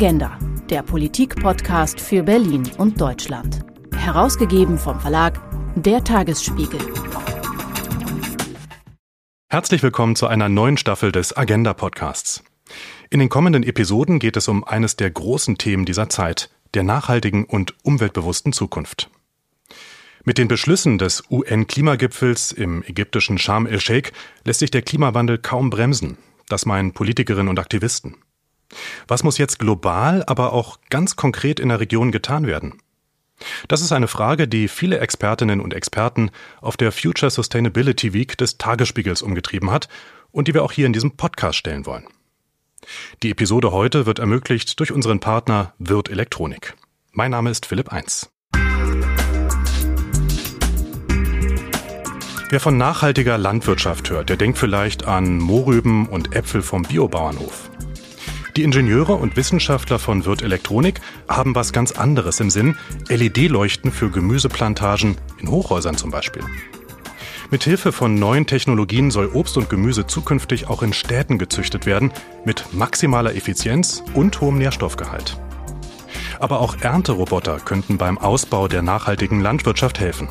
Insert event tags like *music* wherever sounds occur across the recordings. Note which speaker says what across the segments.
Speaker 1: Agenda, der Politik-Podcast für Berlin und Deutschland. Herausgegeben vom Verlag Der Tagesspiegel.
Speaker 2: Herzlich willkommen zu einer neuen Staffel des Agenda Podcasts. In den kommenden Episoden geht es um eines der großen Themen dieser Zeit, der nachhaltigen und umweltbewussten Zukunft. Mit den Beschlüssen des UN-Klimagipfels im ägyptischen Sharm el-Sheikh lässt sich der Klimawandel kaum bremsen. Das meinen Politikerinnen und Aktivisten. Was muss jetzt global, aber auch ganz konkret in der Region getan werden? Das ist eine Frage, die viele Expertinnen und Experten auf der Future Sustainability Week des Tagesspiegels umgetrieben hat und die wir auch hier in diesem Podcast stellen wollen. Die Episode heute wird ermöglicht durch unseren Partner Wirt Elektronik. Mein Name ist Philipp Eins. Wer von nachhaltiger Landwirtschaft hört, der denkt vielleicht an Mohrrüben und Äpfel vom Biobauernhof. Die Ingenieure und Wissenschaftler von Wirt Elektronik haben was ganz anderes im Sinn, LED-Leuchten für Gemüseplantagen in Hochhäusern zum Beispiel. Mithilfe von neuen Technologien soll Obst und Gemüse zukünftig auch in Städten gezüchtet werden, mit maximaler Effizienz und hohem Nährstoffgehalt. Aber auch Ernteroboter könnten beim Ausbau der nachhaltigen Landwirtschaft helfen.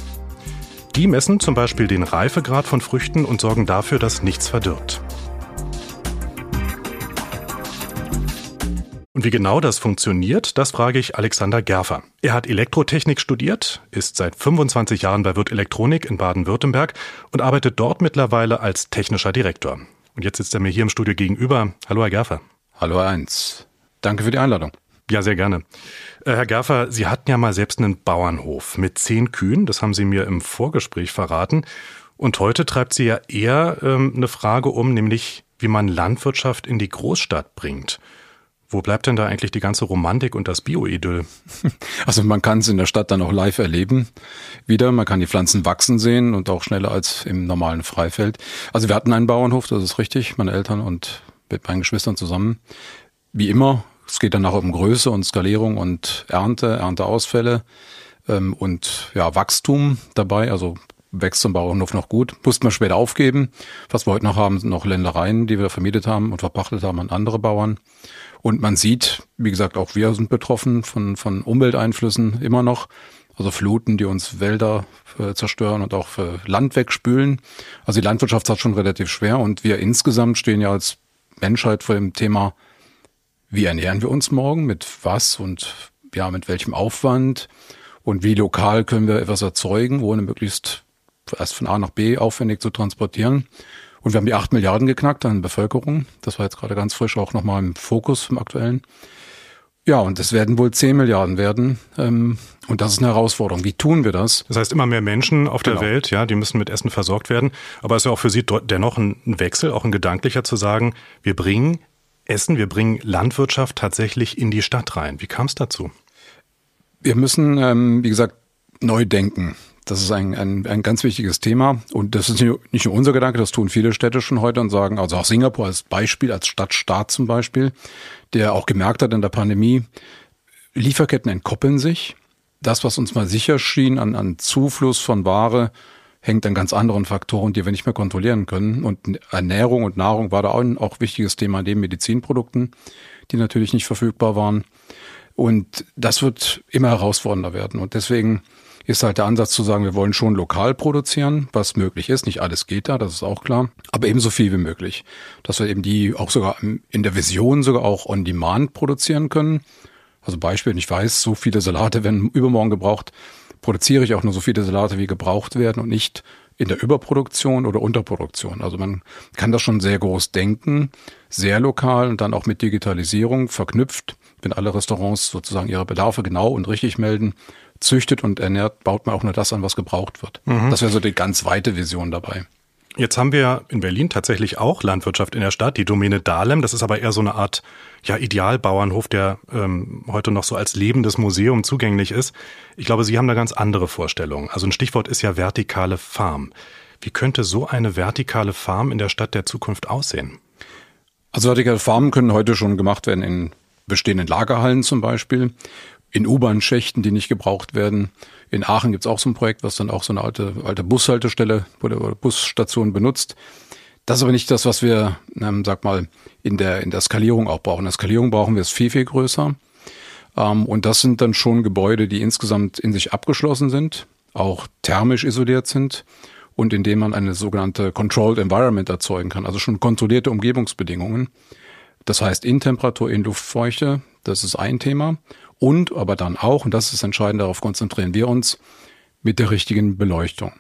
Speaker 2: Die messen zum Beispiel den Reifegrad von Früchten und sorgen dafür, dass nichts verdirbt. Und wie genau das funktioniert, das frage ich Alexander Gerfer. Er hat Elektrotechnik studiert, ist seit 25 Jahren bei Wirt Elektronik in Baden-Württemberg und arbeitet dort mittlerweile als technischer Direktor. Und jetzt sitzt er mir hier im Studio gegenüber. Hallo, Herr Gerfer.
Speaker 3: Hallo, Herr Eins. Danke für die Einladung.
Speaker 2: Ja, sehr gerne. Äh, Herr Gerfer, Sie hatten ja mal selbst einen Bauernhof mit zehn Kühen, das haben Sie mir im Vorgespräch verraten. Und heute treibt Sie ja eher ähm, eine Frage um, nämlich wie man Landwirtschaft in die Großstadt bringt. Wo bleibt denn da eigentlich die ganze Romantik und das Bio-Idyll? *laughs*
Speaker 3: Also man kann es in der Stadt dann auch live erleben. Wieder, man kann die Pflanzen wachsen sehen und auch schneller als im normalen Freifeld. Also wir hatten einen Bauernhof, das ist richtig, meine Eltern und mit meinen Geschwistern zusammen. Wie immer, es geht dann auch um Größe und Skalierung und Ernte, Ernteausfälle ähm, und ja, Wachstum dabei. Also wächst zum Bauernhof noch gut. Mussten wir später aufgeben. Was wir heute noch haben, sind noch Ländereien, die wir vermietet haben und verpachtet haben an andere Bauern. Und man sieht, wie gesagt, auch wir sind betroffen von, von Umwelteinflüssen immer noch. Also Fluten, die uns Wälder äh, zerstören und auch äh, Land wegspülen. Also die Landwirtschaft hat schon relativ schwer und wir insgesamt stehen ja als Menschheit vor dem Thema, wie ernähren wir uns morgen, mit was und ja, mit welchem Aufwand und wie lokal können wir etwas erzeugen, ohne möglichst erst von A nach B aufwendig zu transportieren. Und wir haben die acht Milliarden geknackt an Bevölkerung. Das war jetzt gerade ganz frisch auch nochmal im Fokus im aktuellen. Ja, und es werden wohl zehn Milliarden werden. Ähm, und das ist eine Herausforderung. Wie tun wir das?
Speaker 2: Das heißt, immer mehr Menschen auf genau. der Welt, ja, die müssen mit Essen versorgt werden. Aber es ist ja auch für Sie dennoch ein Wechsel, auch ein gedanklicher zu sagen, wir bringen Essen, wir bringen Landwirtschaft tatsächlich in die Stadt rein. Wie kam es dazu?
Speaker 3: Wir müssen, ähm, wie gesagt, neu denken. Das ist ein, ein, ein ganz wichtiges Thema. Und das ist nicht nur unser Gedanke, das tun viele Städte schon heute und sagen, also auch Singapur als Beispiel, als Stadtstaat zum Beispiel, der auch gemerkt hat in der Pandemie, Lieferketten entkoppeln sich. Das, was uns mal sicher schien an, an Zufluss von Ware, hängt an ganz anderen Faktoren, die wir nicht mehr kontrollieren können. Und Ernährung und Nahrung war da auch ein auch wichtiges Thema neben Medizinprodukten, die natürlich nicht verfügbar waren. Und das wird immer herausfordernder werden. Und deswegen ist halt der Ansatz zu sagen, wir wollen schon lokal produzieren, was möglich ist. Nicht alles geht da, das ist auch klar, aber ebenso viel wie möglich. Dass wir eben die auch sogar in der Vision sogar auch on demand produzieren können. Also Beispiel, ich weiß, so viele Salate werden übermorgen gebraucht, produziere ich auch nur so viele Salate, wie gebraucht werden und nicht in der Überproduktion oder Unterproduktion. Also man kann das schon sehr groß denken, sehr lokal und dann auch mit Digitalisierung verknüpft. Wenn alle Restaurants sozusagen ihre Bedarfe genau und richtig melden, züchtet und ernährt, baut man auch nur das an, was gebraucht wird. Mhm. Das wäre so die ganz weite Vision dabei.
Speaker 2: Jetzt haben wir in Berlin tatsächlich auch Landwirtschaft in der Stadt, die Domäne Dahlem. Das ist aber eher so eine Art ja, Idealbauernhof, der ähm, heute noch so als lebendes Museum zugänglich ist. Ich glaube, Sie haben da ganz andere Vorstellungen. Also ein Stichwort ist ja vertikale Farm. Wie könnte so eine vertikale Farm in der Stadt der Zukunft aussehen?
Speaker 3: Also vertikale Farmen können heute schon gemacht werden in bestehenden Lagerhallen zum Beispiel in U-Bahn-Schächten, die nicht gebraucht werden. In Aachen gibt's auch so ein Projekt, was dann auch so eine alte, alte Bushaltestelle oder Busstation benutzt. Das ist aber nicht das, was wir, ähm, sag mal, in der, in der Skalierung auch brauchen. In der Skalierung brauchen wir es viel, viel größer. Ähm, und das sind dann schon Gebäude, die insgesamt in sich abgeschlossen sind, auch thermisch isoliert sind und in denen man eine sogenannte Controlled Environment erzeugen kann, also schon kontrollierte Umgebungsbedingungen. Das heißt in Temperatur, in Luftfeuchte, das ist ein Thema. Und aber dann auch, und das ist entscheidend, darauf konzentrieren wir uns, mit der richtigen Beleuchtung.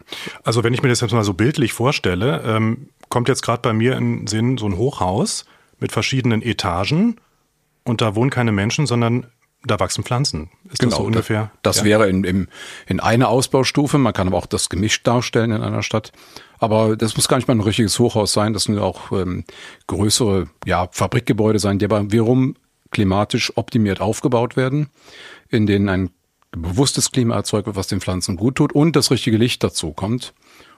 Speaker 2: Also wenn ich mir das jetzt mal so bildlich vorstelle, ähm, kommt jetzt gerade bei mir in den Sinn so ein Hochhaus mit verschiedenen Etagen und da wohnen keine Menschen, sondern da wachsen Pflanzen.
Speaker 3: Ist genau, das so ungefähr? Das ja. wäre in, in, in einer Ausbaustufe. Man kann aber auch das gemischt darstellen in einer Stadt. Aber das muss gar nicht mal ein richtiges Hochhaus sein. Das sind auch ähm, größere ja, Fabrikgebäude sein, die aber wiederum klimatisch optimiert aufgebaut werden, in denen ein bewusstes Klima erzeugt wird, was den Pflanzen gut tut und das richtige Licht dazu kommt.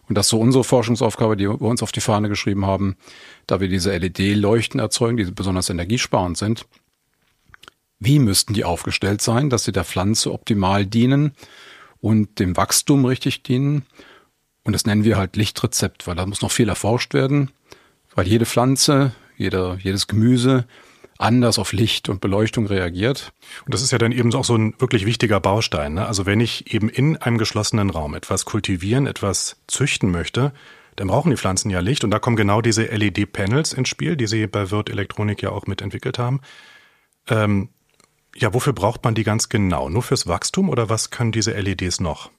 Speaker 3: Und das ist so unsere Forschungsaufgabe, die wir uns auf die Fahne geschrieben haben, da wir diese LED-Leuchten erzeugen, die besonders energiesparend sind. Wie müssten die aufgestellt sein, dass sie der Pflanze optimal dienen und dem Wachstum richtig dienen? Und das nennen wir halt Lichtrezept, weil da muss noch viel erforscht werden, weil jede Pflanze, jeder, jedes Gemüse anders auf Licht und Beleuchtung reagiert.
Speaker 2: Und das ist ja dann eben auch so ein wirklich wichtiger Baustein. Ne? Also wenn ich eben in einem geschlossenen Raum etwas kultivieren, etwas züchten möchte, dann brauchen die Pflanzen ja Licht. Und da kommen genau diese LED-Panels ins Spiel, die Sie bei Wirt Elektronik ja auch mitentwickelt haben. Ähm, ja, wofür braucht man die ganz genau? Nur fürs Wachstum oder was können diese LEDs noch?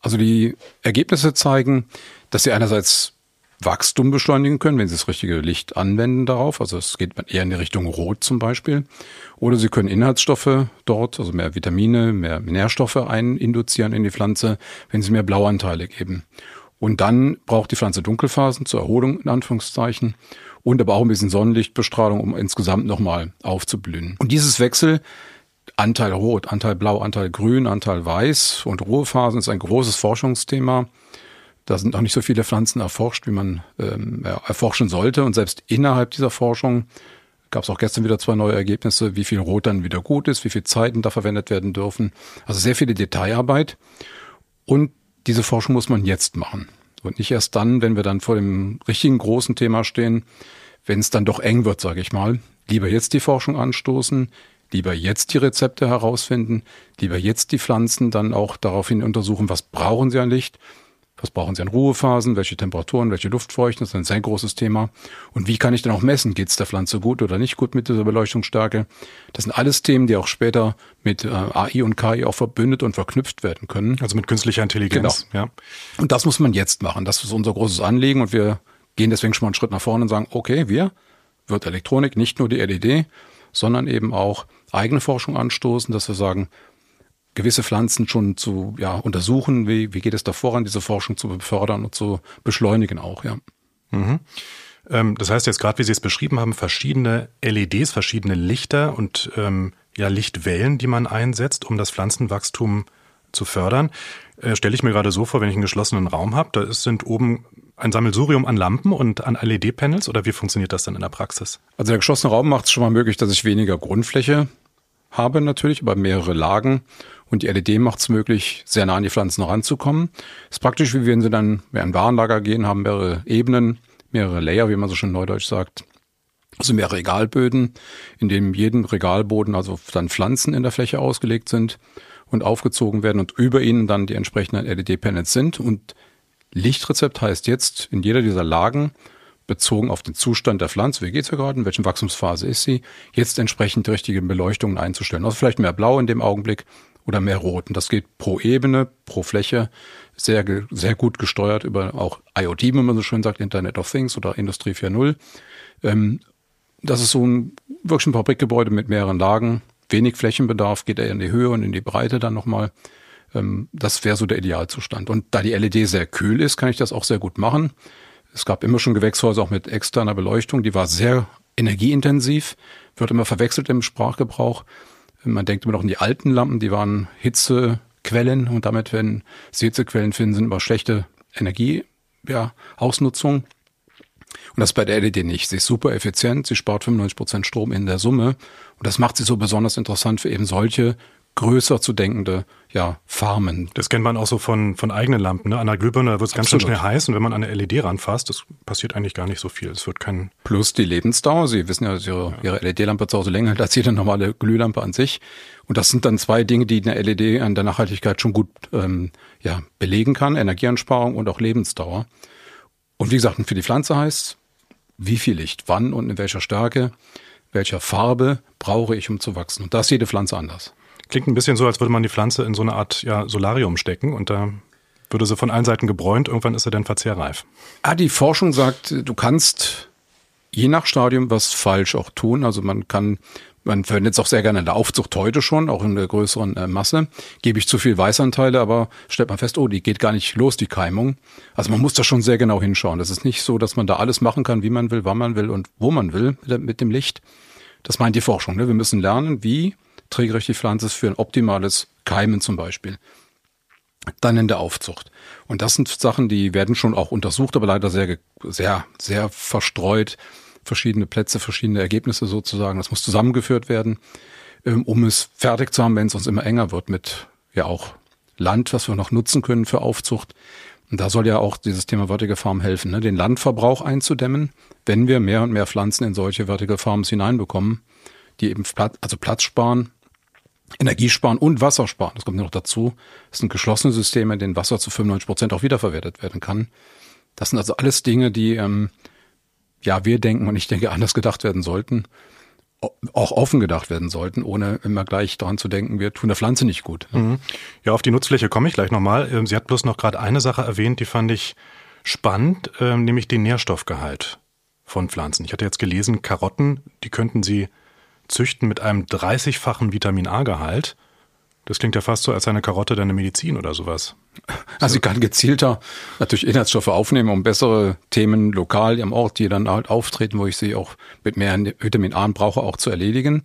Speaker 3: Also die Ergebnisse zeigen, dass sie einerseits Wachstum beschleunigen können, wenn Sie das richtige Licht anwenden darauf. Also es geht eher in die Richtung Rot zum Beispiel. Oder Sie können Inhaltsstoffe dort, also mehr Vitamine, mehr Nährstoffe eininduzieren in die Pflanze, wenn Sie mehr Blauanteile geben. Und dann braucht die Pflanze Dunkelphasen zur Erholung in Anführungszeichen und aber auch ein bisschen Sonnenlichtbestrahlung, um insgesamt nochmal aufzublühen. Und dieses Wechsel Anteil Rot, Anteil Blau, Anteil Grün, Anteil Weiß und Ruhephasen ist ein großes Forschungsthema. Da sind noch nicht so viele Pflanzen erforscht, wie man ähm, erforschen sollte. Und selbst innerhalb dieser Forschung gab es auch gestern wieder zwei neue Ergebnisse, wie viel Rot dann wieder gut ist, wie viel Zeiten da verwendet werden dürfen. Also sehr viele Detailarbeit. Und diese Forschung muss man jetzt machen. Und nicht erst dann, wenn wir dann vor dem richtigen großen Thema stehen, wenn es dann doch eng wird, sage ich mal. Lieber jetzt die Forschung anstoßen, lieber jetzt die Rezepte herausfinden, lieber jetzt die Pflanzen dann auch daraufhin untersuchen, was brauchen sie an Licht, was brauchen Sie an Ruhephasen? Welche Temperaturen? Welche Luftfeuchten? Das ist ein sehr großes Thema. Und wie kann ich denn auch messen? Geht es der Pflanze gut oder nicht gut mit dieser Beleuchtungsstärke? Das sind alles Themen, die auch später mit äh, AI und KI auch verbündet und verknüpft werden können.
Speaker 2: Also mit künstlicher Intelligenz.
Speaker 3: Genau. Ja. Und das muss man jetzt machen. Das ist unser großes Anliegen. Und wir gehen deswegen schon mal einen Schritt nach vorne und sagen, okay, wir wird Elektronik, nicht nur die LED, sondern eben auch eigene Forschung anstoßen, dass wir sagen, gewisse Pflanzen schon zu ja, untersuchen, wie, wie geht es da voran, diese Forschung zu befördern und zu beschleunigen auch, ja.
Speaker 2: Mhm. Ähm, das heißt jetzt gerade, wie Sie es beschrieben haben, verschiedene LEDs, verschiedene Lichter und ähm, ja, Lichtwellen, die man einsetzt, um das Pflanzenwachstum zu fördern. Äh, Stelle ich mir gerade so vor, wenn ich einen geschlossenen Raum habe, da sind oben ein Sammelsurium an Lampen und an LED-Panels oder wie funktioniert das dann in der Praxis?
Speaker 3: Also der geschlossene Raum macht es schon mal möglich, dass ich weniger Grundfläche habe natürlich, aber mehrere Lagen und die LED macht es möglich, sehr nah an die Pflanzen ranzukommen. Ist praktisch, wie wenn sie dann in ein Warenlager gehen, haben mehrere Ebenen, mehrere Layer, wie man so schön neudeutsch sagt. Also mehrere Regalböden, in dem jeden Regalboden also dann Pflanzen in der Fläche ausgelegt sind und aufgezogen werden und über ihnen dann die entsprechenden LED-Panels sind. Und Lichtrezept heißt jetzt in jeder dieser Lagen bezogen auf den Zustand der Pflanze, wie geht's ihr gerade, in welchen Wachstumsphase ist sie, jetzt entsprechend die richtigen Beleuchtungen einzustellen. Also vielleicht mehr Blau in dem Augenblick oder mehr Rot. Und das geht pro Ebene, pro Fläche, sehr, sehr gut gesteuert über auch IoT, wie man so schön sagt, Internet of Things oder Industrie 4.0. Ähm, das ist so ein wirklich ein Fabrikgebäude mit mehreren Lagen, wenig Flächenbedarf, geht eher in die Höhe und in die Breite dann nochmal. Ähm, das wäre so der Idealzustand. Und da die LED sehr kühl ist, kann ich das auch sehr gut machen. Es gab immer schon Gewächshäuser auch mit externer Beleuchtung, die war sehr energieintensiv, wird immer verwechselt im Sprachgebrauch. Man denkt immer noch an die alten Lampen, die waren Hitzequellen und damit, wenn sie Hitzequellen finden, sind immer schlechte Energie, ja, Ausnutzung. Und das bei der LED nicht. Sie ist super effizient, sie spart 95 Prozent Strom in der Summe. Und das macht sie so besonders interessant für eben solche größer zu denkende ja, Farmen.
Speaker 2: Das kennt man auch so von, von eigenen Lampen. Ne? An der Glühbirne wird es ganz schön schnell heiß und wenn man an eine LED ranfasst, das passiert eigentlich gar nicht so viel. Es wird kein.
Speaker 3: Plus die Lebensdauer. Sie wissen ja, dass Ihre, ja. Ihre LED-Lampe zu Hause länger hält als jede normale Glühlampe an sich. Und das sind dann zwei Dinge, die eine LED an der Nachhaltigkeit schon gut ähm, ja, belegen kann. Energieansparung und auch Lebensdauer. Und wie gesagt, für die Pflanze heißt, wie viel Licht, wann und in welcher Stärke, welcher Farbe brauche ich, um zu wachsen. Und das ist jede Pflanze anders.
Speaker 2: Klingt ein bisschen so, als würde man die Pflanze in so eine Art ja, Solarium stecken und da würde sie von allen Seiten gebräunt, irgendwann ist sie dann verzehrreif.
Speaker 3: Ah, die Forschung sagt, du kannst je nach Stadium was falsch auch tun. Also man kann, man verwendet es auch sehr gerne in der Aufzucht heute schon, auch in der größeren äh, Masse. Gebe ich zu viel Weißanteile, aber stellt man fest, oh, die geht gar nicht los, die Keimung. Also man muss da schon sehr genau hinschauen. Das ist nicht so, dass man da alles machen kann, wie man will, wann man will und wo man will mit dem Licht. Das meint die Forschung. Ne? Wir müssen lernen, wie trägere ich die Pflanze für ein optimales Keimen zum Beispiel. Dann in der Aufzucht. Und das sind Sachen, die werden schon auch untersucht, aber leider sehr, sehr, sehr verstreut. Verschiedene Plätze, verschiedene Ergebnisse sozusagen. Das muss zusammengeführt werden, ähm, um es fertig zu haben, wenn es uns immer enger wird mit ja auch Land, was wir noch nutzen können für Aufzucht. Und da soll ja auch dieses Thema Vertical Farm helfen, ne? den Landverbrauch einzudämmen, wenn wir mehr und mehr Pflanzen in solche Vertical Farms hineinbekommen, die eben Platz, also Platz sparen, Energiesparen und Wassersparen. Das kommt noch dazu. Das sind geschlossene Systeme, in denen Wasser zu 95 Prozent auch wiederverwertet werden kann. Das sind also alles Dinge, die ähm, ja wir denken und ich denke anders gedacht werden sollten, auch offen gedacht werden sollten, ohne immer gleich daran zu denken, wir tun der Pflanze nicht gut.
Speaker 2: Mhm. Ja, auf die Nutzfläche komme ich gleich nochmal. Ähm, sie hat bloß noch gerade eine Sache erwähnt, die fand ich spannend, ähm, nämlich den Nährstoffgehalt von Pflanzen. Ich hatte jetzt gelesen, Karotten, die könnten Sie züchten mit einem 30-fachen Vitamin A-Gehalt. Das klingt ja fast so, als eine Karotte deine Medizin oder sowas. *laughs*
Speaker 3: Also sie kann gezielter natürlich Inhaltsstoffe aufnehmen, um bessere Themen lokal im Ort, die dann halt auftreten, wo ich sie auch mit mehr Vitamin A brauche, auch zu erledigen.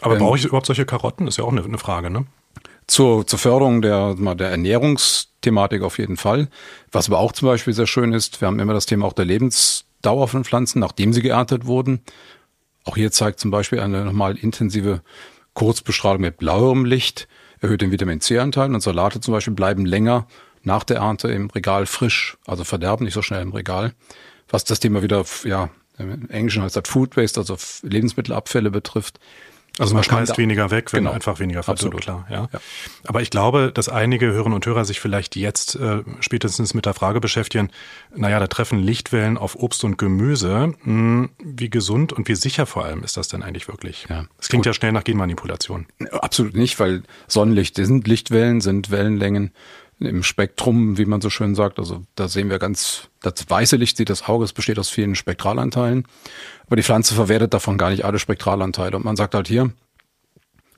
Speaker 2: Aber ähm, brauche ich überhaupt solche Karotten? Das ist ja auch eine, eine Frage, ne?
Speaker 3: Zur, zur Förderung der, der Ernährungsthematik auf jeden Fall. Was aber auch zum Beispiel sehr schön ist, wir haben immer das Thema auch der Lebensdauer von Pflanzen, nachdem sie geerntet wurden. Auch hier zeigt zum Beispiel eine nochmal intensive Kurzbestrahlung mit blauem Licht, erhöht den Vitamin C-Anteil und Salate zum Beispiel bleiben länger nach der Ernte im Regal frisch, also verderben nicht so schnell im Regal. Was das Thema wieder, ja, im Englischen heißt das Food Waste, also Lebensmittelabfälle betrifft,
Speaker 2: also man, man schmeißt weniger weg, wenn genau. einfach weniger Absolut. klar. Ja. ja. Aber ich glaube, dass einige Hörerinnen und Hörer sich vielleicht jetzt äh, spätestens mit der Frage beschäftigen, naja, da treffen Lichtwellen auf Obst und Gemüse. Hm, wie gesund und wie sicher vor allem ist das denn eigentlich wirklich? Ja. Es klingt Gut. ja schnell nach Genmanipulation.
Speaker 3: Absolut nicht, weil Sonnenlicht sind Lichtwellen, sind Wellenlängen im Spektrum, wie man so schön sagt. Also da sehen wir ganz, das weiße Licht sieht das Auge, es besteht aus vielen Spektralanteilen. Aber die Pflanze verwertet davon gar nicht alle Spektralanteile. Und man sagt halt hier,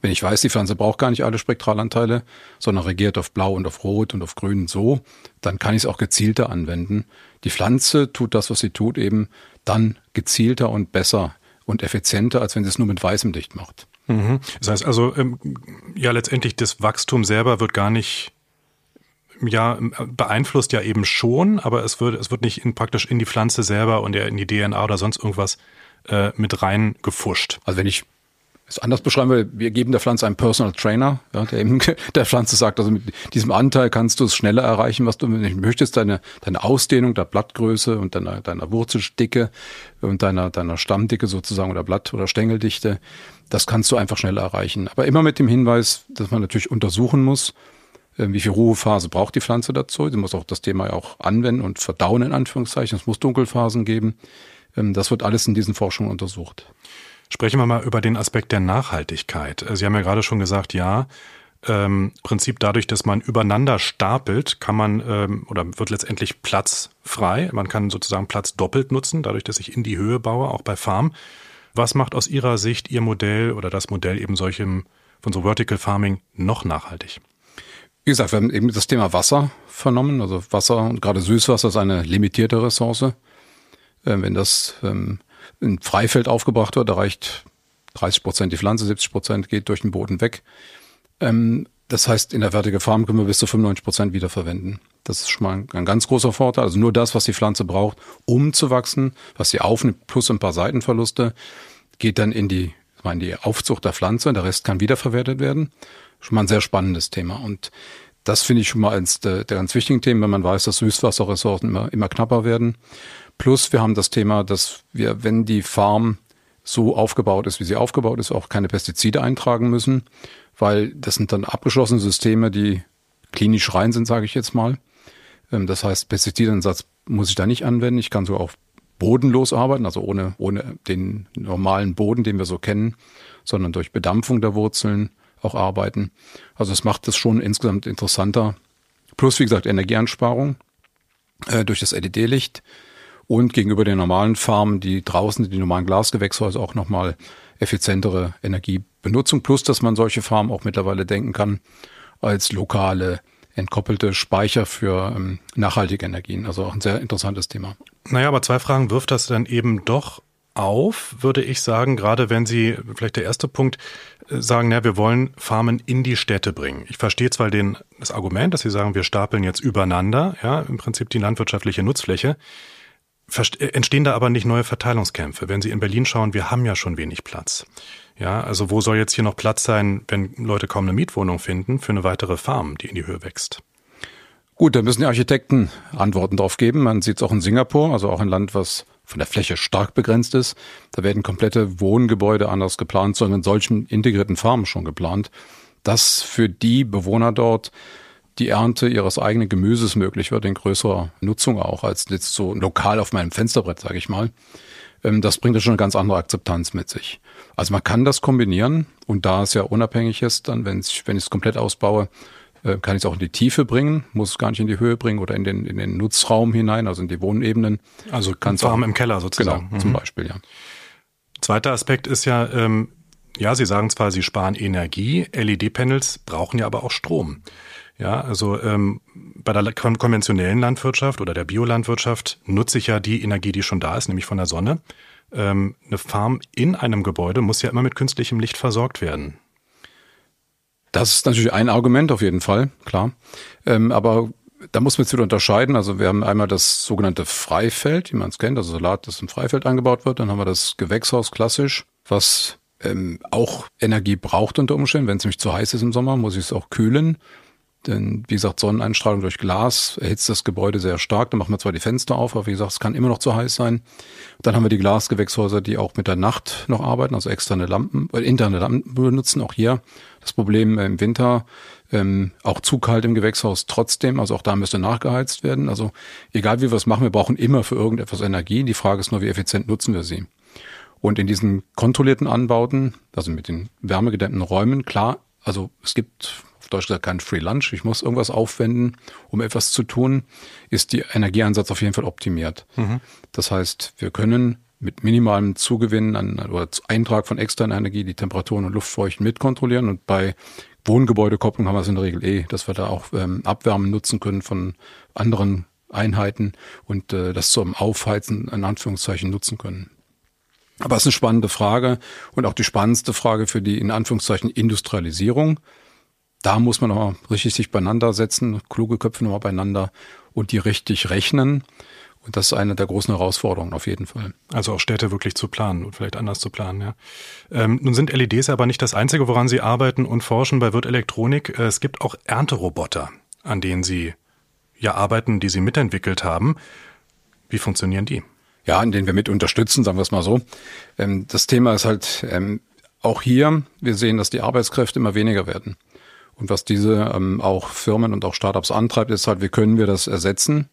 Speaker 3: wenn ich weiß, die Pflanze braucht gar nicht alle Spektralanteile, sondern regiert auf Blau und auf Rot und auf Grün und so, dann kann ich es auch gezielter anwenden. Die Pflanze tut das, was sie tut, eben dann gezielter und besser und effizienter, als wenn sie es nur mit weißem Licht macht.
Speaker 2: Mhm. Das heißt also, ähm, ja, letztendlich das Wachstum selber wird gar nicht ja, beeinflusst ja eben schon, aber es wird, es wird nicht in, praktisch in die Pflanze selber und in die DNA oder sonst irgendwas äh, mit rein gefuscht.
Speaker 3: Also wenn ich es anders beschreiben will, wir geben der Pflanze einen Personal Trainer, ja, der eben *laughs* der Pflanze sagt, also mit diesem Anteil kannst du es schneller erreichen, was du möchtest, deine, deine Ausdehnung der Blattgröße und deiner, deiner Wurzeldicke und deiner, deiner Stammdicke sozusagen oder Blatt- oder Stängeldichte, das kannst du einfach schneller erreichen. Aber immer mit dem Hinweis, dass man natürlich untersuchen muss, ähm, wie viel Ruhephase braucht die Pflanze dazu? Sie muss auch das Thema auch anwenden und verdauen in Anführungszeichen. Es muss Dunkelphasen geben. Ähm, das wird alles in diesen Forschungen untersucht.
Speaker 2: Sprechen wir mal über den Aspekt der Nachhaltigkeit. Äh, Sie haben ja gerade schon gesagt, ja, ähm, Prinzip dadurch, dass man übereinander stapelt, kann man ähm, oder wird letztendlich Platz frei. Man kann sozusagen Platz doppelt nutzen, dadurch, dass ich in die Höhe baue, auch bei Farm. Was macht aus Ihrer Sicht Ihr Modell oder das Modell eben solchem von so Vertical Farming noch nachhaltig?
Speaker 3: Wie gesagt, wir haben eben das Thema Wasser vernommen. Also Wasser und gerade Süßwasser ist eine limitierte Ressource. Ähm, wenn das ähm, in Freifeld aufgebracht wird, erreicht 30 Prozent die Pflanze, 70 Prozent geht durch den Boden weg. Ähm, das heißt, in der Vertical Farm können wir bis zu 95 Prozent wiederverwenden. Das ist schon mal ein, ganz großer Vorteil. Also nur das, was die Pflanze braucht, um zu wachsen, was sie aufnimmt, plus ein paar Seitenverluste, geht dann in die, in die Aufzucht der Pflanze. Der Rest kann wiederverwertet werden. Schon mal ein sehr spannendes Thema. Und das finde ich schon mal eines der, der ganz wichtigen Themen, wenn man weiß, dass Süßwasserressourcen immer, immer knapper werden. Plus wir haben das Thema, dass wir, wenn die Farm so aufgebaut ist, wie sie aufgebaut ist, auch keine Pestizide eintragen müssen, weil das sind dann abgeschlossene Systeme, die klinisch rein sind, sage ich jetzt mal. Ähm, das heißt, Pestizideinsatz muss ich da nicht anwenden. Ich kann sogar auch bodenlos arbeiten, also ohne, ohne den normalen Boden, den wir so kennen, sondern durch Bedampfung der Wurzeln auch arbeiten. Also es macht das schon insgesamt interessanter. Plus, wie gesagt, Energieeinsparung äh, durch das LED-Licht und gegenüber den normalen Farmen, die draußen, die normalen Glasgewächshäuser auch nochmal effizientere Energiebenutzung. Plus, dass man solche Farmen auch mittlerweile denken kann als lokale entkoppelte Speicher für ähm, nachhaltige Energien. Also auch ein sehr interessantes Thema.
Speaker 2: Naja, aber zwei Fragen wirft das dann eben doch auf, würde ich sagen, gerade wenn Sie, vielleicht der erste Punkt, sagen, ja, wir wollen Farmen in die Städte bringen. Ich verstehe zwar den, das Argument, dass Sie sagen, wir stapeln jetzt übereinander, ja, im Prinzip die landwirtschaftliche Nutzfläche. Äh, entstehen da aber nicht neue Verteilungskämpfe. Wenn Sie in Berlin schauen, wir haben ja schon wenig Platz. Ja, also wo soll jetzt hier noch Platz sein, wenn Leute kaum eine Mietwohnung finden für eine weitere Farm, die in die Höhe wächst?
Speaker 3: Gut, da müssen die Architekten Antworten drauf geben. Man sieht es auch in Singapur, also auch ein Land, was von der Fläche stark begrenzt ist. Da werden komplette Wohngebäude anders geplant, sondern in solchen integrierten Farmen schon geplant, dass für die Bewohner dort die Ernte ihres eigenen Gemüses möglich wird, in größerer Nutzung auch, als jetzt so lokal auf meinem Fensterbrett, sage ich mal. Ähm, das bringt ja schon eine ganz andere Akzeptanz mit sich. Also man kann das kombinieren und da es ja unabhängig ist, dann, wenn ich es komplett ausbaue, äh, kann ich es auch in die Tiefe bringen, muss es gar nicht in die Höhe bringen oder in den, in den Nutzraum hinein, also in die Wohnebenen.
Speaker 2: Also kann es auch im Keller sozusagen.
Speaker 3: Genau, mhm. zum Beispiel, ja.
Speaker 2: Zweiter Aspekt ist ja, ähm, ja, Sie sagen zwar, Sie sparen Energie, LED-Panels brauchen ja aber auch Strom. Ja, also ähm, bei der konventionellen Landwirtschaft oder der Biolandwirtschaft nutze ich ja die Energie, die schon da ist, nämlich von der Sonne. Ähm, eine Farm in einem Gebäude muss ja immer mit künstlichem Licht versorgt werden.
Speaker 3: Das ist natürlich ein Argument auf jeden Fall, klar. Ähm, aber da muss man jetzt wieder unterscheiden. Also wir haben einmal das sogenannte Freifeld, wie man es kennt, also Salat, das im Freifeld angebaut wird. Dann haben wir das Gewächshaus klassisch, was ähm, auch Energie braucht unter Umständen. Wenn es nämlich zu heiß ist im Sommer, muss ich es auch kühlen. Denn wie gesagt, Sonneneinstrahlung durch Glas erhitzt das Gebäude sehr stark. Da machen wir zwar die Fenster auf, aber wie gesagt, es kann immer noch zu heiß sein. Dann haben wir die Glasgewächshäuser, die auch mit der Nacht noch arbeiten, also externe Lampen, äh, interne Lampen benutzen. Auch hier das Problem äh, im Winter, ähm, auch zu kalt im Gewächshaus trotzdem. Also auch da müsste nachgeheizt werden. Also egal wie wir es machen, wir brauchen immer für irgendetwas Energie. Die Frage ist nur, wie effizient nutzen wir sie. Und in diesen kontrollierten Anbauten, also mit den wärmegedämmten Räumen, klar, also es gibt Deutsch gesagt kein Free Lunch, ich muss irgendwas aufwenden, um etwas zu tun, ist die Energieeinsatz auf jeden Fall optimiert. Mhm. Das heißt, wir können mit minimalem Zugewinn an, oder Eintrag von externer Energie die Temperaturen und Luftfeuchten mitkontrollieren und bei Wohngebäudekopplung haben wir es in der Regel eh, dass wir da auch ähm, Abwärmen nutzen können von anderen Einheiten und äh, das zum Aufheizen in Anführungszeichen nutzen können. Aber es ist eine spannende Frage und auch die spannendste Frage für die in Anführungszeichen Industrialisierung da muss man nochmal richtig sich beieinander setzen, kluge Köpfe nochmal beieinander und die richtig rechnen. Und das ist eine der großen Herausforderungen auf jeden Fall.
Speaker 2: Also auch Städte wirklich zu planen und vielleicht anders zu planen, ja. Ähm, nun sind LEDs aber nicht das Einzige, woran Sie arbeiten und forschen bei Wirt Elektronik. Äh, es gibt auch Ernteroboter, an denen Sie ja arbeiten, die Sie mitentwickelt haben. Wie funktionieren die?
Speaker 3: Ja, in denen wir mit unterstützen, sagen wir es mal so. Ähm, das Thema ist halt ähm, auch hier, wir sehen, dass die Arbeitskräfte immer weniger werden. Und was diese ähm, auch Firmen und auch Startups antreibt, ist halt, wie können wir das ersetzen?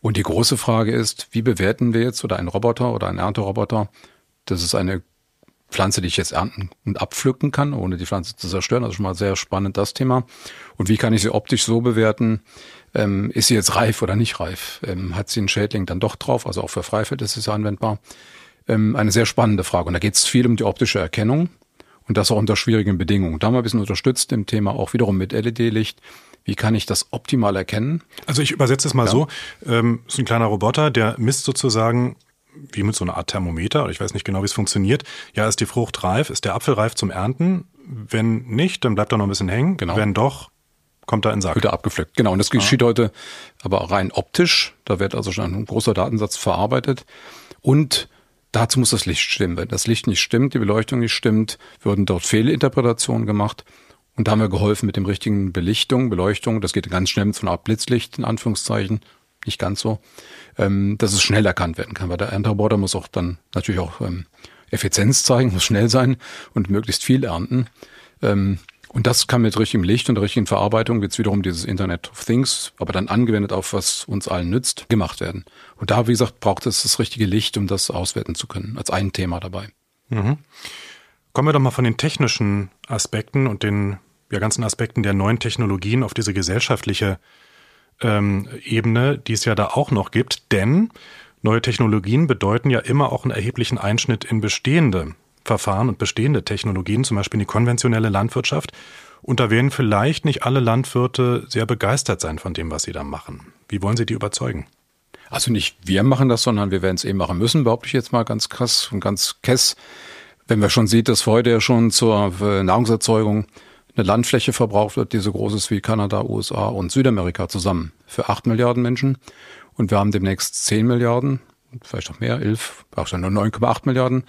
Speaker 3: Und die große Frage ist, wie bewerten wir jetzt oder ein Roboter oder ein Ernteroboter? Das ist eine Pflanze, die ich jetzt ernten und abpflücken kann, ohne die Pflanze zu zerstören. Also schon mal sehr spannend das Thema. Und wie kann ich sie optisch so bewerten? Ähm, ist sie jetzt reif oder nicht reif? Ähm, hat sie einen Schädling dann doch drauf? Also auch für Freifeld ist es anwendbar. Ähm, eine sehr spannende Frage. Und da geht es viel um die optische Erkennung. Und das auch unter schwierigen Bedingungen. Da haben wir ein bisschen unterstützt im Thema auch wiederum mit LED-Licht. Wie kann ich das optimal erkennen?
Speaker 2: Also ich übersetze es mal ja. so. Ähm, ist ein kleiner Roboter, der misst sozusagen wie mit so einer Art Thermometer, oder ich weiß nicht genau, wie es funktioniert. Ja, ist die Frucht reif? Ist der Apfel reif zum Ernten? Wenn nicht, dann bleibt er noch ein bisschen hängen. Genau. Wenn doch, kommt er in den Sack.
Speaker 3: Wird er abgepflückt. Genau. Und das geschieht ah. heute aber rein optisch. Da wird also schon ein großer Datensatz verarbeitet. Und Dazu muss das Licht stimmen. Wenn das Licht nicht stimmt, die Beleuchtung nicht stimmt, würden dort Fehlinterpretationen gemacht. Und da haben wir geholfen mit dem richtigen Belichtung, Beleuchtung. Das geht ganz schnell mit so einer Art Blitzlicht, in Anführungszeichen. Nicht ganz so. Ähm, dass es schnell erkannt werden kann. Weil der Ernteroboter muss auch dann natürlich auch ähm, Effizienz zeigen, muss schnell sein und möglichst viel ernten. Ähm, und das kann mit richtigem Licht und der richtigen Verarbeitung, jetzt wiederum dieses Internet of Things, aber dann angewendet auf was uns allen nützt, gemacht werden. Und da, wie gesagt, braucht es das richtige Licht, um das auswerten zu können, als ein Thema dabei.
Speaker 2: Mhm. Kommen wir doch mal von den technischen Aspekten und den ja, ganzen Aspekten der neuen Technologien auf diese gesellschaftliche ähm, Ebene, die es ja da auch noch gibt. Denn neue Technologien bedeuten ja immer auch einen erheblichen Einschnitt in bestehende Verfahren und bestehende Technologien, zum Beispiel in die konventionelle Landwirtschaft. Und da werden vielleicht nicht alle Landwirte sehr begeistert sein von dem, was sie da machen. Wie wollen Sie die überzeugen?
Speaker 3: Also nicht wir machen das, sondern wir werden es eben machen müssen, behaupte ich jetzt mal ganz krass und ganz kess. Wenn wir schon sieht, dass heute ja schon zur äh, Nahrungserzeugung eine Landfläche verbraucht wird, die so groß ist wie Kanada, USA und Südamerika zusammen für acht Milliarden Menschen. Und wir haben demnächst zehn Milliarden, vielleicht auch mehr, elf, schon nur 9,8 Milliarden.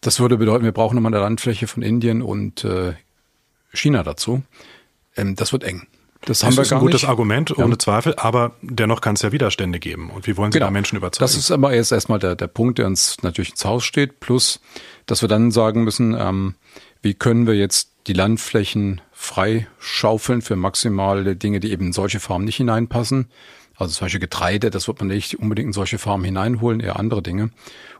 Speaker 3: Das würde bedeuten, wir brauchen nochmal eine Landfläche von Indien und äh, China dazu. Ähm, das wird eng.
Speaker 2: Das, das haben wir ist ein gutes nicht. Argument, ohne ja. Zweifel, aber dennoch kann es ja Widerstände geben. Und wie wollen Sie genau. da Menschen überzeugen?
Speaker 3: Das ist aber jetzt erstmal der, der Punkt, der uns natürlich ins Haus steht, plus, dass wir dann sagen müssen, ähm, wie können wir jetzt die Landflächen frei schaufeln für maximale Dinge, die eben in solche Farmen nicht hineinpassen. Also zum Beispiel Getreide, das wird man nicht unbedingt in solche Farmen hineinholen, eher andere Dinge,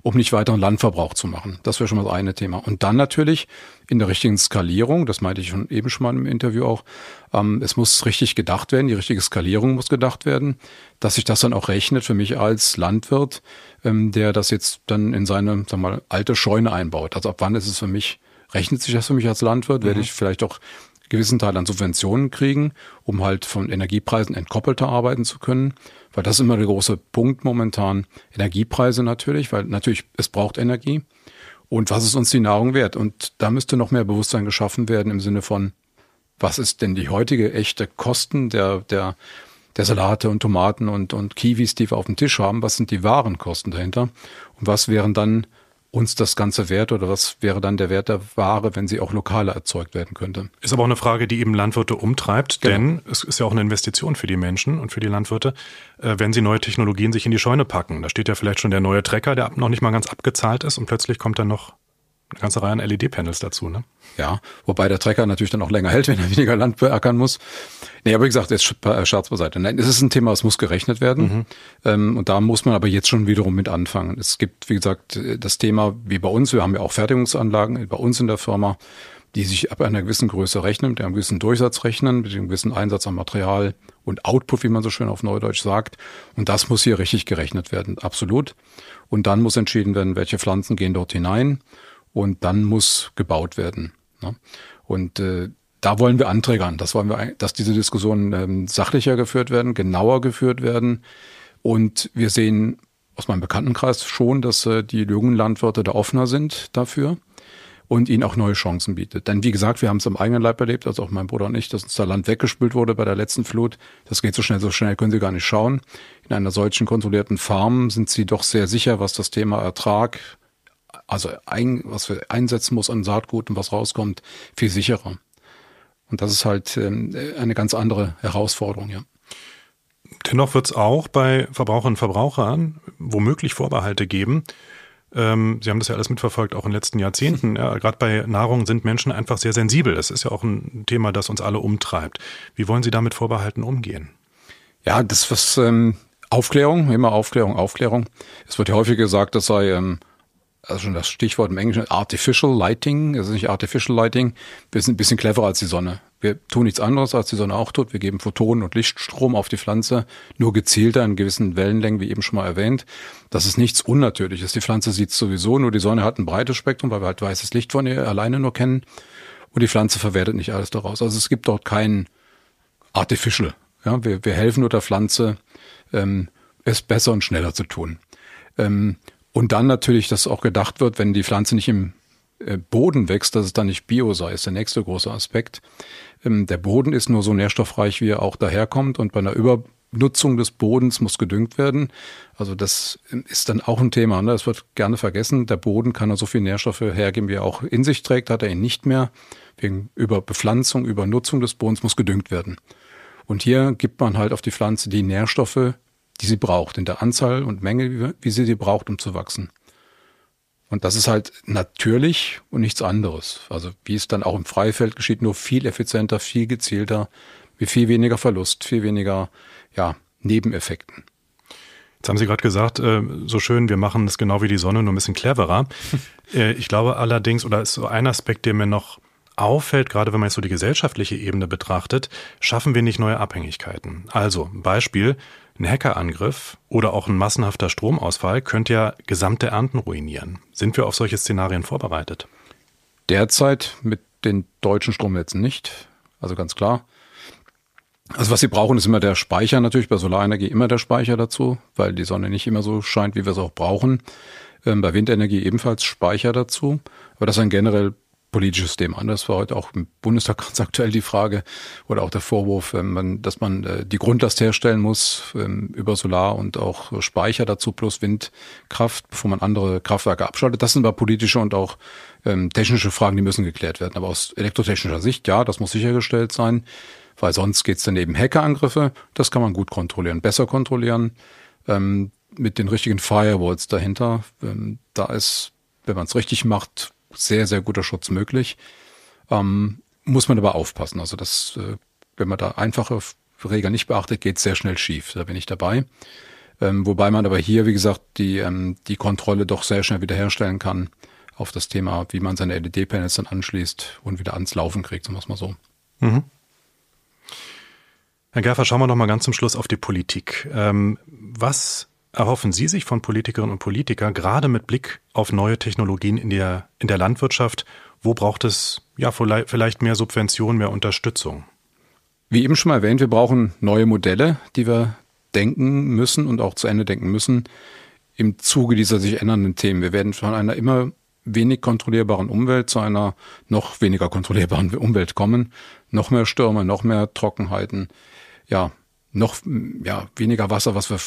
Speaker 3: um nicht weiteren Landverbrauch zu machen. Das wäre schon mal das eine Thema. Und dann natürlich in der richtigen Skalierung, das meinte ich schon eben schon mal im Interview auch, ähm, es muss richtig gedacht werden, die richtige Skalierung muss gedacht werden, dass sich das dann auch rechnet für mich als Landwirt, ähm, der das jetzt dann in seine, sag mal, alte Scheune einbaut. Also ab wann ist es für mich, rechnet sich das für mich als Landwirt? Mhm. Werde ich vielleicht auch gewissen Teil an Subventionen kriegen, um halt von Energiepreisen entkoppelter arbeiten zu können. Weil das ist immer der große Punkt momentan. Energiepreise natürlich, weil natürlich es braucht Energie. Und was ist uns die Nahrung wert? Und da müsste noch mehr Bewusstsein geschaffen werden im Sinne von, was ist denn die heutige echte Kosten der, der, der Salate und Tomaten und, und Kiwis, die wir auf dem Tisch haben? Was sind die wahren Kosten dahinter? Und was wären dann uns das Ganze wert oder was wäre dann der Wert der Ware, wenn sie auch lokal erzeugt werden könnte?
Speaker 2: Ist aber auch eine Frage, die eben Landwirte umtreibt, genau. denn es ist ja auch eine Investition für die Menschen und für die Landwirte, äh, wenn sie neue Technologien sich in die Scheune packen. Da steht ja vielleicht schon der neue Trecker, der noch nicht mal ganz abgezahlt ist und plötzlich kommt dann noch eine ganze Reihe an LED-Panels dazu, ne?
Speaker 3: Ja, wobei der Trecker natürlich dann auch länger hält, *laughs* wenn er weniger Land beackern muss. Nee, aber wie gesagt, jetzt äh, Scherz beiseite. Nein, es ist ein Thema, es muss gerechnet werden. Mhm. Ähm, und da muss man aber jetzt schon wiederum mit anfangen. Es gibt, wie gesagt, das Thema wie bei uns, wir haben ja auch Fertigungsanlagen bei uns in der Firma, die sich ab einer gewissen Größe rechnen, mit einem gewissen Durchsatz rechnen, mit einem gewissen Einsatz an Material und Output, wie man so schön auf Neudeutsch sagt. Und das muss hier richtig gerechnet werden, absolut. Und dann muss entschieden werden, welche Pflanzen gehen dort hinein. Und dann muss gebaut werden. Ne? Und äh, da wollen wir anträgern. Das wollen wir, dass diese Diskussionen ähm, sachlicher geführt werden, genauer geführt werden. Und wir sehen aus meinem Bekanntenkreis schon, dass äh, die jungen Landwirte da offener sind dafür und ihnen auch neue Chancen bietet. Denn wie gesagt, wir haben es am eigenen Leib erlebt, also auch mein Bruder und ich, dass uns da Land weggespült wurde bei der letzten Flut. Das geht so schnell, so schnell können Sie gar nicht schauen. In einer solchen kontrollierten Farm sind Sie doch sehr sicher, was das Thema Ertrag, also ein, was wir einsetzen muss an Saatgut und was rauskommt, viel sicherer. Und das ist halt ähm, eine ganz andere Herausforderung, ja.
Speaker 2: Dennoch wird es auch bei Verbraucherinnen und Verbrauchern womöglich Vorbehalte geben. Ähm, Sie haben das ja alles mitverfolgt, auch in den letzten Jahrzehnten. Ja, Gerade bei Nahrung sind Menschen einfach sehr sensibel. Das ist ja auch ein Thema, das uns alle umtreibt. Wie wollen Sie damit Vorbehalten umgehen?
Speaker 3: Ja, das was ähm, Aufklärung, immer Aufklärung, Aufklärung. Es wird ja häufig gesagt, das sei ähm, also schon das Stichwort im Englischen Artificial Lighting, das ist nicht Artificial Lighting, wir sind ein bisschen cleverer als die Sonne. Wir tun nichts anderes, als die Sonne auch tut. Wir geben Photonen und Lichtstrom auf die Pflanze, nur gezielter in gewissen Wellenlängen, wie eben schon mal erwähnt. Das ist nichts Unnatürliches. Die Pflanze sieht sowieso, nur die Sonne hat ein breites Spektrum, weil wir halt weißes Licht von ihr alleine nur kennen. Und die Pflanze verwertet nicht alles daraus. Also es gibt dort kein Artificial. Ja, wir, wir helfen nur der Pflanze, ähm, es besser und schneller zu tun. Ähm, und dann natürlich, dass auch gedacht wird, wenn die Pflanze nicht im äh, Boden wächst, dass es dann nicht bio sei, ist der nächste große Aspekt. Ähm, der Boden ist nur so nährstoffreich, wie er auch daherkommt. Und bei einer über Nutzung des Bodens muss gedüngt werden. Also das ist dann auch ein Thema. Ne? Das wird gerne vergessen. Der Boden kann nur so viel Nährstoffe hergeben, wie er auch in sich trägt, hat er ihn nicht mehr. Wegen über Bepflanzung, über Nutzung des Bodens muss gedüngt werden. Und hier gibt man halt auf die Pflanze die Nährstoffe, die sie braucht, in der Anzahl und Menge, wie sie sie braucht, um zu wachsen. Und das ist halt natürlich und nichts anderes. Also wie es dann auch im Freifeld geschieht, nur viel effizienter, viel gezielter, mit viel weniger Verlust, viel weniger ja, Nebeneffekten.
Speaker 2: Jetzt haben Sie gerade gesagt, äh, so schön, wir machen es genau wie die Sonne, nur ein bisschen cleverer. *laughs* äh, ich glaube allerdings, oder ist so ein Aspekt, der mir noch auffällt, gerade wenn man jetzt so die gesellschaftliche Ebene betrachtet, schaffen wir nicht neue Abhängigkeiten. Also Beispiel, ein Hackerangriff oder auch ein massenhafter Stromausfall könnte ja gesamte Ernten ruinieren. Sind wir auf solche Szenarien vorbereitet?
Speaker 3: Derzeit mit den deutschen Stromnetzen nicht. Also ganz klar. Also was sie brauchen, ist immer der Speicher natürlich, bei Solarenergie immer der Speicher dazu, weil die Sonne nicht immer so scheint, wie wir es auch brauchen. Ähm, bei Windenergie ebenfalls Speicher dazu. Aber das ein generell politisches Thema. Das war heute auch im Bundestag *laughs* ganz aktuell die Frage oder auch der Vorwurf, ähm, dass man äh, die Grundlast herstellen muss ähm, über Solar und auch Speicher dazu plus Windkraft, bevor man andere Kraftwerke abschaltet. Das sind aber politische und auch ähm, technische Fragen, die müssen geklärt werden. Aber aus elektrotechnischer Sicht, ja, das muss sichergestellt sein, weil sonst geht es dann eben Hackerangriffe. Das kann man gut kontrollieren, besser kontrollieren mit den richtigen Firewalls dahinter. da ist, wenn man es richtig macht, sehr, sehr guter Schutz möglich. Ähm, muss man aber aufpassen. Also das, äh, wenn man da einfache Regeln nicht beachtet, geht sehr schnell schief. Da bin ich dabei. Ähm, wobei man aber hier, wie gesagt, die, ähm, die Kontrolle doch sehr schnell wiederherstellen kann auf das Thema, wie man seine LED-Panels dann anschließt und wieder ans Laufen kriegt, sagen wir es mal so. Mhm.
Speaker 2: Herr Gerfer, schauen wir noch mal ganz zum Schluss auf die Politik. Ähm, was erhoffen Sie sich von Politikerinnen und Politikern, gerade mit Blick auf neue Technologien in der, in der Landwirtschaft? Wo braucht es ja vielleicht mehr Subventionen, mehr Unterstützung?
Speaker 3: Wie eben schon mal erwähnt, wir brauchen neue Modelle, die wir denken müssen und auch zu Ende denken müssen im Zuge dieser sich ändernden Themen. Wir werden von einer immer wenig kontrollierbaren Umwelt zu einer noch weniger kontrollierbaren Umwelt kommen. Noch mehr Stürme, noch mehr Trockenheiten. Ja, noch ja, weniger Wasser, was wir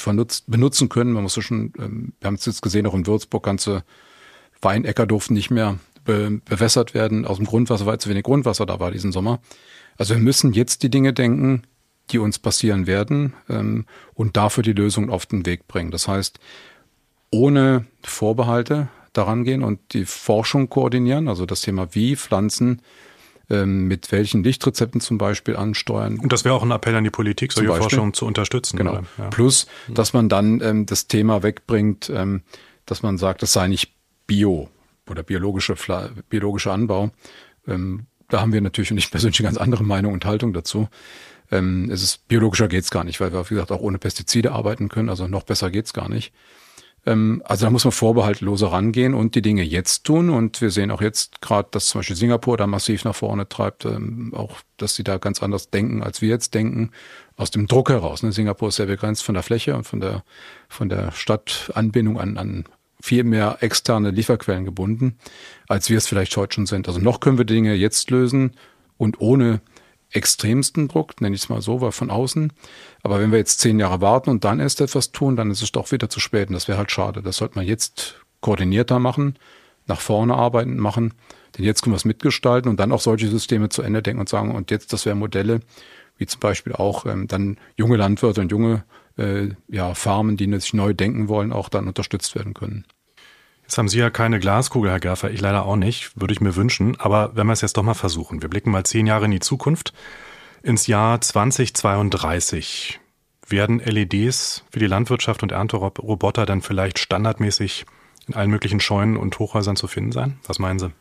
Speaker 3: benutzen können. Man muss ja schon, ähm, wir haben es jetzt gesehen, auch in Würzburg, ganze Weinäcker durften nicht mehr be bewässert werden aus dem Grundwasser, weil zu wenig Grundwasser da war diesen Sommer. Also wir müssen jetzt die Dinge denken, die uns passieren werden ähm, und dafür die Lösung auf den Weg bringen. Das heißt, ohne Vorbehalte daran gehen und die Forschung koordinieren, also das Thema wie Pflanzen ähm, mit welchen Lichtrezepten zum Beispiel ansteuern.
Speaker 2: Und das wäre auch ein Appell an die Politik, solche Forschung zu unterstützen.
Speaker 3: Genau. Ja. Plus, dass man dann ähm, das Thema wegbringt, ähm, dass man sagt, das sei nicht Bio oder biologische, biologischer Anbau. Ähm, da haben wir natürlich und ich persönlich eine ganz andere Meinung und Haltung dazu. Ähm, es ist biologischer geht's gar nicht, weil wir, wie gesagt, auch ohne Pestizide arbeiten können. Also noch besser geht's gar nicht. Ähm, also da muss man vorbehaltloser rangehen und die Dinge jetzt tun. Und wir sehen auch jetzt gerade, dass zum Beispiel Singapur da massiv nach vorne treibt, ähm, auch, dass sie da ganz anders denken, als wir jetzt denken, aus dem Druck heraus. Ne? Singapur ist sehr begrenzt von der Fläche und von der, von der Stadtanbindung an, an viel mehr externe Lieferquellen gebunden, als wir es vielleicht heute schon sind. Also noch können wir Dinge jetzt lösen und ohne extremsten Druck, nenne ich es mal so, war von außen. Aber wenn wir jetzt zehn Jahre warten und dann erst etwas tun, dann ist es doch wieder zu spät. Und das wäre halt schade. Das sollte man jetzt koordinierter machen, nach vorne arbeiten machen. Denn jetzt können wir es mitgestalten und dann auch solche Systeme zu Ende denken und sagen, und jetzt, das wären Modelle, wie zum Beispiel auch ähm, dann junge Landwirte und junge äh, ja, Farmen, die sich neu denken wollen, auch dann unterstützt werden können.
Speaker 2: Jetzt haben Sie ja keine Glaskugel, Herr Gerfer, ich leider auch nicht, würde ich mir wünschen. Aber wenn wir es jetzt doch mal versuchen, wir blicken mal zehn Jahre in die Zukunft, ins Jahr 2032. Werden LEDs für die Landwirtschaft und Ernteroboter dann vielleicht standardmäßig in allen möglichen Scheunen und Hochhäusern zu finden sein? Was meinen Sie?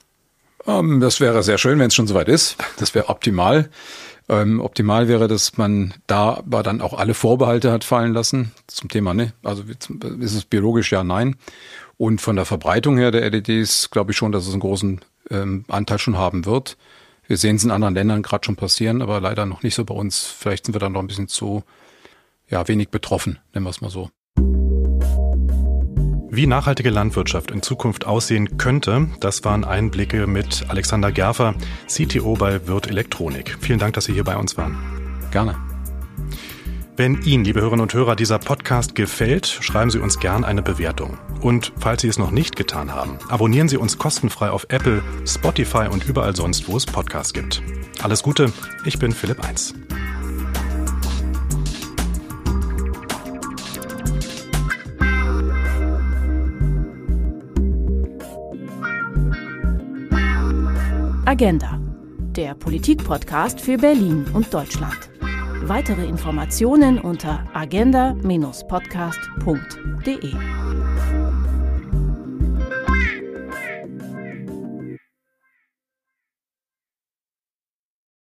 Speaker 3: Um, ähm, das wäre sehr schön, wenn es schon soweit ist. Das wäre optimal. Ähm, optimal wäre, dass man da aber dann auch alle Vorbehalte hat fallen lassen zum Thema, ne? Also ist es biologisch ja, nein. Und von der Verbreitung her der LEDs glaube ich schon, dass es einen großen ähm, Anteil schon haben wird. Wir sehen es in anderen Ländern gerade schon passieren, aber leider noch nicht so bei uns. Vielleicht sind wir dann noch ein bisschen zu ja, wenig betroffen, nennen wir es mal so.
Speaker 2: Wie nachhaltige Landwirtschaft in Zukunft aussehen könnte, das waren Einblicke mit Alexander Gerfer, CTO bei Wirt Elektronik. Vielen Dank, dass Sie hier bei uns waren.
Speaker 3: Gerne.
Speaker 2: Wenn Ihnen, liebe Hörerinnen und Hörer, dieser Podcast gefällt, schreiben Sie uns gern eine Bewertung. Und falls Sie es noch nicht getan haben, abonnieren Sie uns kostenfrei auf Apple, Spotify und überall sonst, wo es Podcasts gibt. Alles Gute, ich bin Philipp Eins.
Speaker 1: Agenda, der Politik-Podcast für Berlin und Deutschland. Weitere Informationen unter agenda-podcast.de.